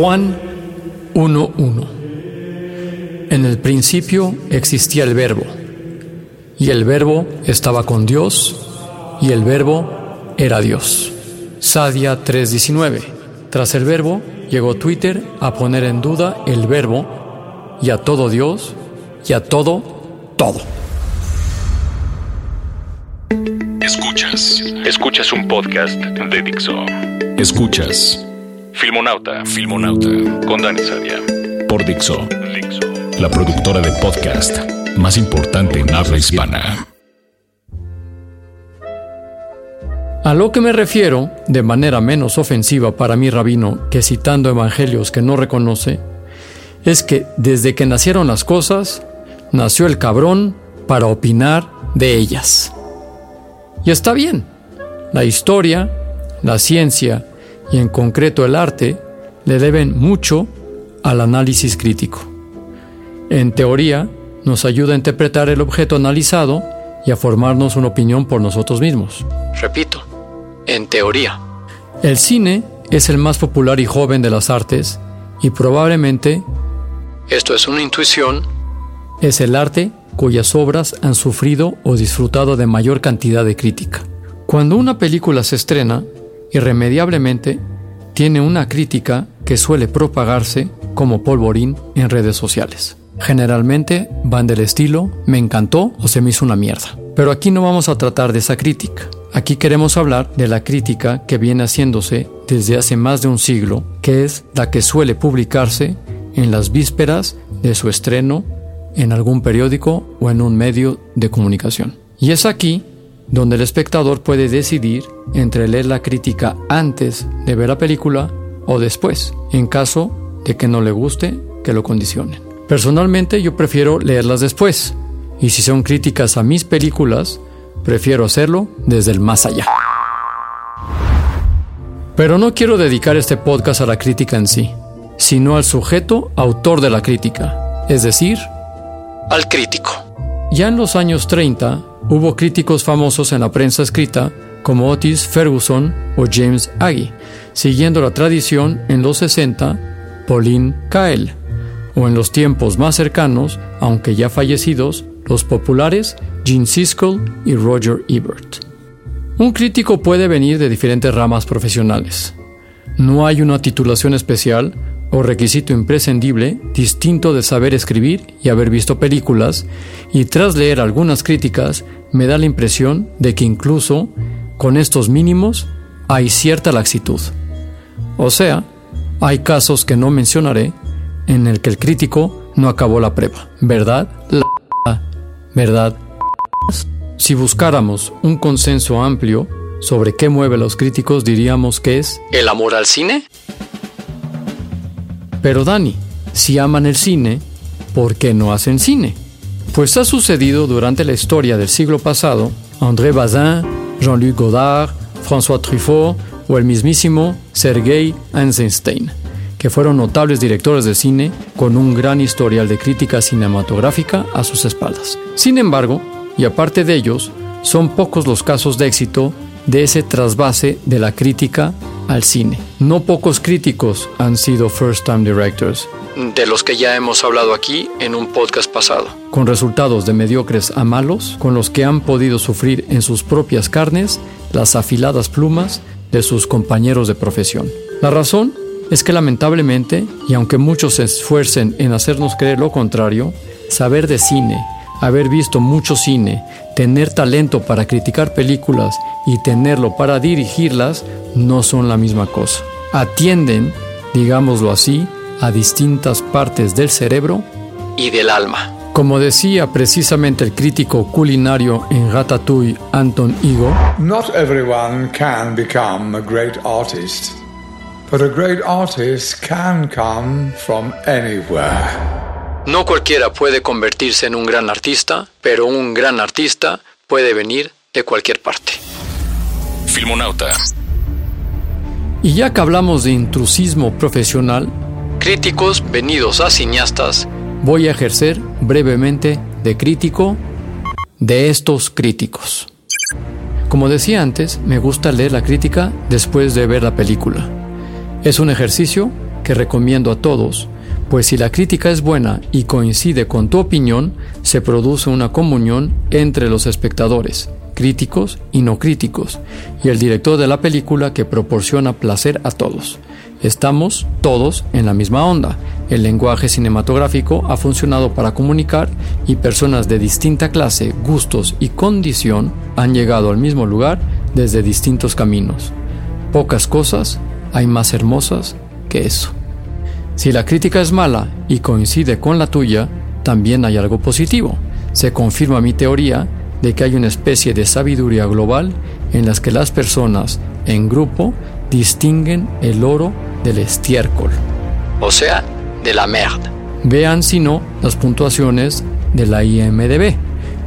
Juan 1.1 En el principio existía el verbo, y el verbo estaba con Dios, y el verbo era Dios. Sadia 3.19 Tras el verbo llegó Twitter a poner en duda el verbo y a todo Dios y a todo, todo. Escuchas. Escuchas un podcast de Dixo. Escuchas. Filmonauta. Filmonauta. Con Dani Sadia. Por Dixo. Dixo. La productora de podcast más importante en habla hispana. A lo que me refiero, de manera menos ofensiva para mi rabino que citando evangelios que no reconoce, es que desde que nacieron las cosas, nació el cabrón para opinar de ellas. Y está bien, la historia, la ciencia y en concreto el arte le deben mucho al análisis crítico. En teoría, nos ayuda a interpretar el objeto analizado y a formarnos una opinión por nosotros mismos. Repito, en teoría. El cine es el más popular y joven de las artes y probablemente, esto es una intuición, es el arte cuyas obras han sufrido o disfrutado de mayor cantidad de crítica. Cuando una película se estrena, irremediablemente tiene una crítica que suele propagarse como polvorín en redes sociales. Generalmente van del estilo me encantó o se me hizo una mierda. Pero aquí no vamos a tratar de esa crítica. Aquí queremos hablar de la crítica que viene haciéndose desde hace más de un siglo, que es la que suele publicarse en las vísperas de su estreno en algún periódico o en un medio de comunicación. Y es aquí donde el espectador puede decidir entre leer la crítica antes de ver la película o después, en caso de que no le guste que lo condicionen. Personalmente yo prefiero leerlas después, y si son críticas a mis películas, prefiero hacerlo desde el más allá. Pero no quiero dedicar este podcast a la crítica en sí, sino al sujeto autor de la crítica, es decir, al crítico. Ya en los años 30 hubo críticos famosos en la prensa escrita como Otis Ferguson o James Agee, siguiendo la tradición en los 60, Pauline Kael, o en los tiempos más cercanos, aunque ya fallecidos, los populares Gene Siskel y Roger Ebert. Un crítico puede venir de diferentes ramas profesionales. No hay una titulación especial o requisito imprescindible distinto de saber escribir y haber visto películas, y tras leer algunas críticas me da la impresión de que incluso con estos mínimos hay cierta laxitud. O sea, hay casos que no mencionaré en el que el crítico no acabó la prueba. ¿Verdad? La ¿Verdad? Si buscáramos un consenso amplio sobre qué mueve a los críticos, diríamos que es el amor al cine. Pero Dani, si aman el cine, ¿por qué no hacen cine? Pues ha sucedido durante la historia del siglo pasado. André Bazin, Jean-Luc Godard, François Truffaut o el mismísimo Sergei Eisenstein, que fueron notables directores de cine con un gran historial de crítica cinematográfica a sus espaldas. Sin embargo, y aparte de ellos, son pocos los casos de éxito de ese trasvase de la crítica al cine. No pocos críticos han sido first time directors, de los que ya hemos hablado aquí en un podcast pasado, con resultados de mediocres a malos, con los que han podido sufrir en sus propias carnes las afiladas plumas de sus compañeros de profesión. La razón es que lamentablemente, y aunque muchos se esfuercen en hacernos creer lo contrario, saber de cine, haber visto mucho cine, tener talento para criticar películas y tenerlo para dirigirlas no son la misma cosa. Atienden, digámoslo así, a distintas partes del cerebro y del alma. Como decía precisamente el crítico culinario en Ratatouille, Anton Igo, Not everyone can become a great artist. But a great artist can come from anywhere. No cualquiera puede convertirse en un gran artista, pero un gran artista puede venir de cualquier parte. Filmonauta. Y ya que hablamos de intrusismo profesional, críticos venidos a cineastas, voy a ejercer brevemente de crítico de estos críticos. Como decía antes, me gusta leer la crítica después de ver la película. Es un ejercicio que recomiendo a todos, pues si la crítica es buena y coincide con tu opinión, se produce una comunión entre los espectadores, críticos y no críticos, y el director de la película que proporciona placer a todos. Estamos todos en la misma onda. El lenguaje cinematográfico ha funcionado para comunicar y personas de distinta clase, gustos y condición han llegado al mismo lugar desde distintos caminos. Pocas cosas hay más hermosas que eso. Si la crítica es mala y coincide con la tuya, también hay algo positivo. Se confirma mi teoría de que hay una especie de sabiduría global en las que las personas, en grupo, distinguen el oro del estiércol. O sea, de la merda. Vean si no las puntuaciones de la IMDB,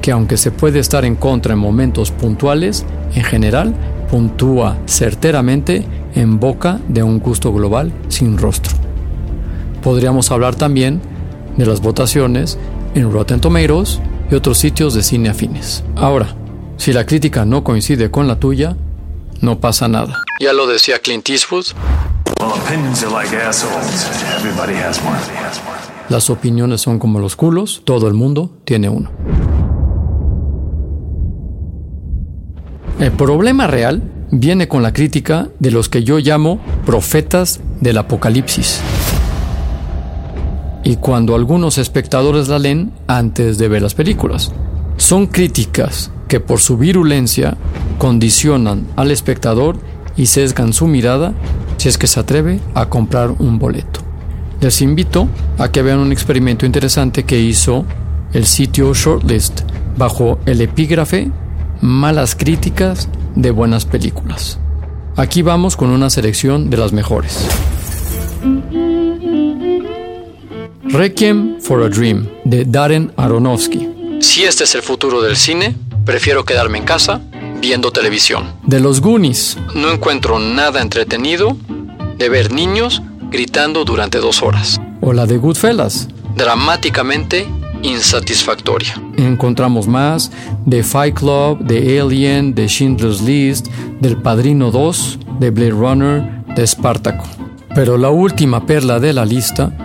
que aunque se puede estar en contra en momentos puntuales, en general puntúa certeramente en boca de un gusto global sin rostro. Podríamos hablar también de las votaciones en Rotten Tomatoes y otros sitios de cine afines. Ahora, si la crítica no coincide con la tuya, no pasa nada. Ya lo decía Clint Eastwood. Las opiniones son como los culos, todo el mundo tiene uno. El problema real viene con la crítica de los que yo llamo profetas del apocalipsis. Y cuando algunos espectadores la leen antes de ver las películas. Son críticas que por su virulencia condicionan al espectador y sesgan su mirada si es que se atreve a comprar un boleto. Les invito a que vean un experimento interesante que hizo el sitio Shortlist bajo el epígrafe Malas críticas de buenas películas. Aquí vamos con una selección de las mejores. Requiem for a Dream de Darren Aronofsky. Si este es el futuro del cine, prefiero quedarme en casa viendo televisión. De los Goonies. No encuentro nada entretenido de ver niños gritando durante dos horas. O la de Goodfellas. Dramáticamente insatisfactoria. Encontramos más de Fight Club, de Alien, de Schindler's List, del Padrino 2, de Blade Runner, de Spartaco. Pero la última perla de la lista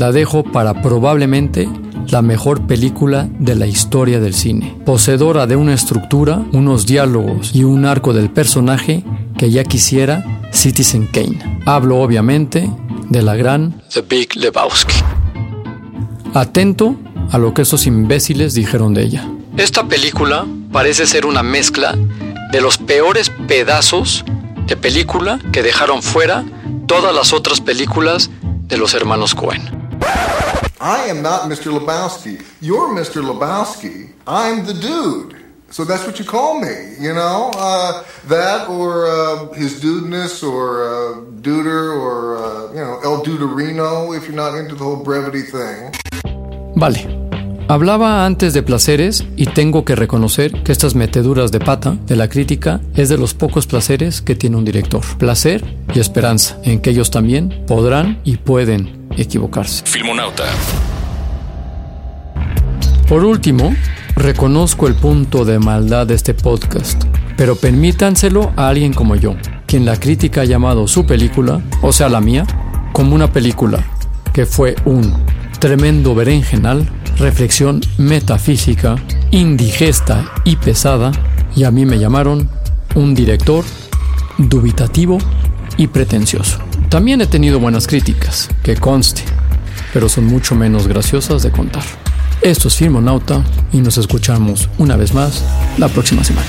la dejo para probablemente la mejor película de la historia del cine, poseedora de una estructura, unos diálogos y un arco del personaje que ya quisiera Citizen Kane. Hablo obviamente de la gran The Big Lebowski. Atento a lo que esos imbéciles dijeron de ella. Esta película parece ser una mezcla de los peores pedazos de película que dejaron fuera todas las otras películas de los hermanos Cohen. I am not Mr. Lebowski. You're Mr. Lebowski. I'm the dude. So that's what you call me, you know? Uh, that or uh, his dudeness or uh, duder or, uh, you know, El Duderino if you're not into the whole brevity thing. Vale. Hablaba antes de placeres y tengo que reconocer que estas meteduras de pata de la crítica es de los pocos placeres que tiene un director. Placer y esperanza en que ellos también podrán y pueden equivocarse. Filmonauta. Por último, reconozco el punto de maldad de este podcast, pero permítanselo a alguien como yo, quien la crítica ha llamado su película, o sea la mía, como una película que fue un tremendo berenjenal, reflexión metafísica, indigesta y pesada, y a mí me llamaron un director dubitativo y pretencioso. También he tenido buenas críticas, que conste, pero son mucho menos graciosas de contar. Esto es Filmonauta y nos escuchamos una vez más la próxima semana.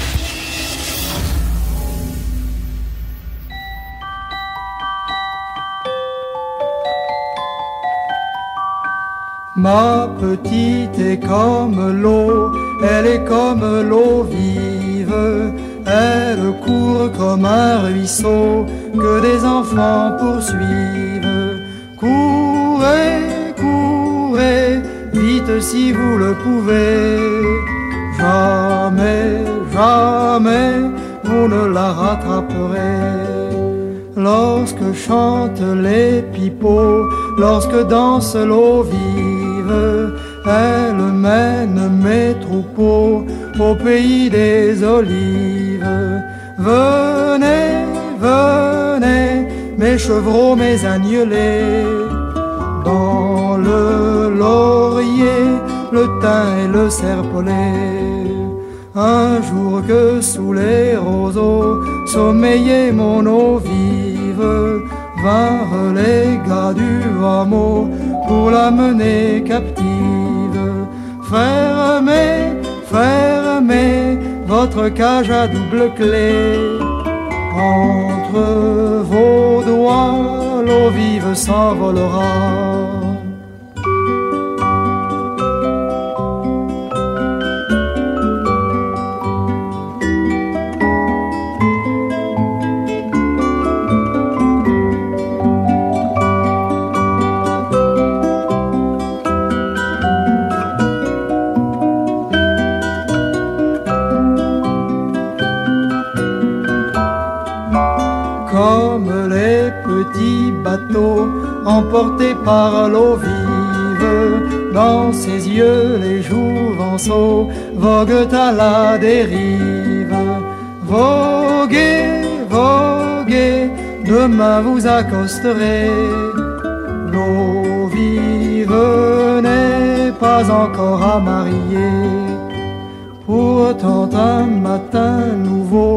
Ma petite est comme l'eau, elle est comme l'eau vive, elle court comme un ruisseau que des enfants poursuivent. Courez, courez, vite si vous le pouvez. Jamais, jamais, vous ne la rattraperez. Lorsque chantent les pipeaux, lorsque danse l'eau vive, elle mène mes troupeaux au pays des olives. Venez, venez, mes chevreaux, mes agnelés, dans le laurier, le thym et le serpolet. Un jour que sous les roseaux sommeillait mon eau vive, vinrent les gars du hameau pour la mener captive. Fermez, fermez votre cage à double clé. Entre vos doigts, l'eau vive s'envolera. Comme les petits bateaux emportés par l'eau vive. Dans ses yeux, les jouvenceaux voguent à la dérive. Voguez, voguez, demain vous accosterez. L'eau vive n'est pas encore à marier. Pourtant un matin nouveau,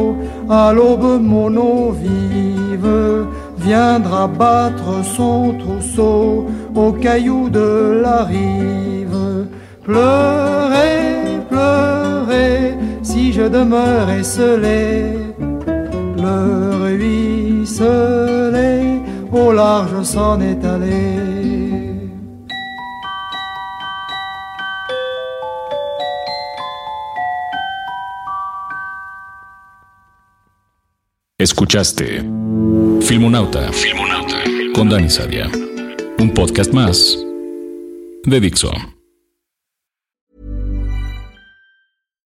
à l'aube mon eau vive viendra battre son trousseau au caillou de la rive. Pleurez, pleurez, si je demeure esselé, le ruisselet au large s'en est allé. Escuchaste Filmonauta, Filmonauta con Dani Sadia. Un podcast más de Dixo.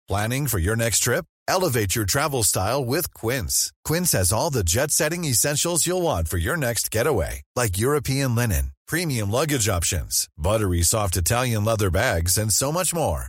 Planning for your next trip? Elevate your travel style with Quince. Quince has all the jet-setting essentials you'll want for your next getaway, like European linen, premium luggage options, buttery soft Italian leather bags, and so much more.